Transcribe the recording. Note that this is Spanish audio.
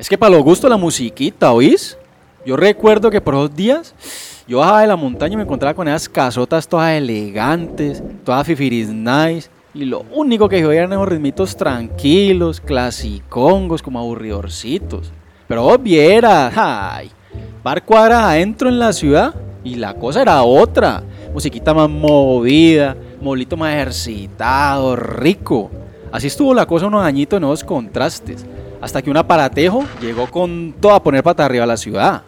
Es que para lo gusto la musiquita, ¿oís? Yo recuerdo que por esos días yo bajaba de la montaña y me encontraba con esas casotas todas elegantes, todas fifiris nice. Y lo único que yo eran esos ritmitos tranquilos, clasicongos, como aburridorcitos. Pero vos vieras, ay, par cuadras adentro en la ciudad y la cosa era otra. Musiquita más movida, molito más ejercitado, rico. Así estuvo la cosa unos añitos en nuevos contrastes hasta que un aparatejo llegó con todo a poner pata arriba a la ciudad.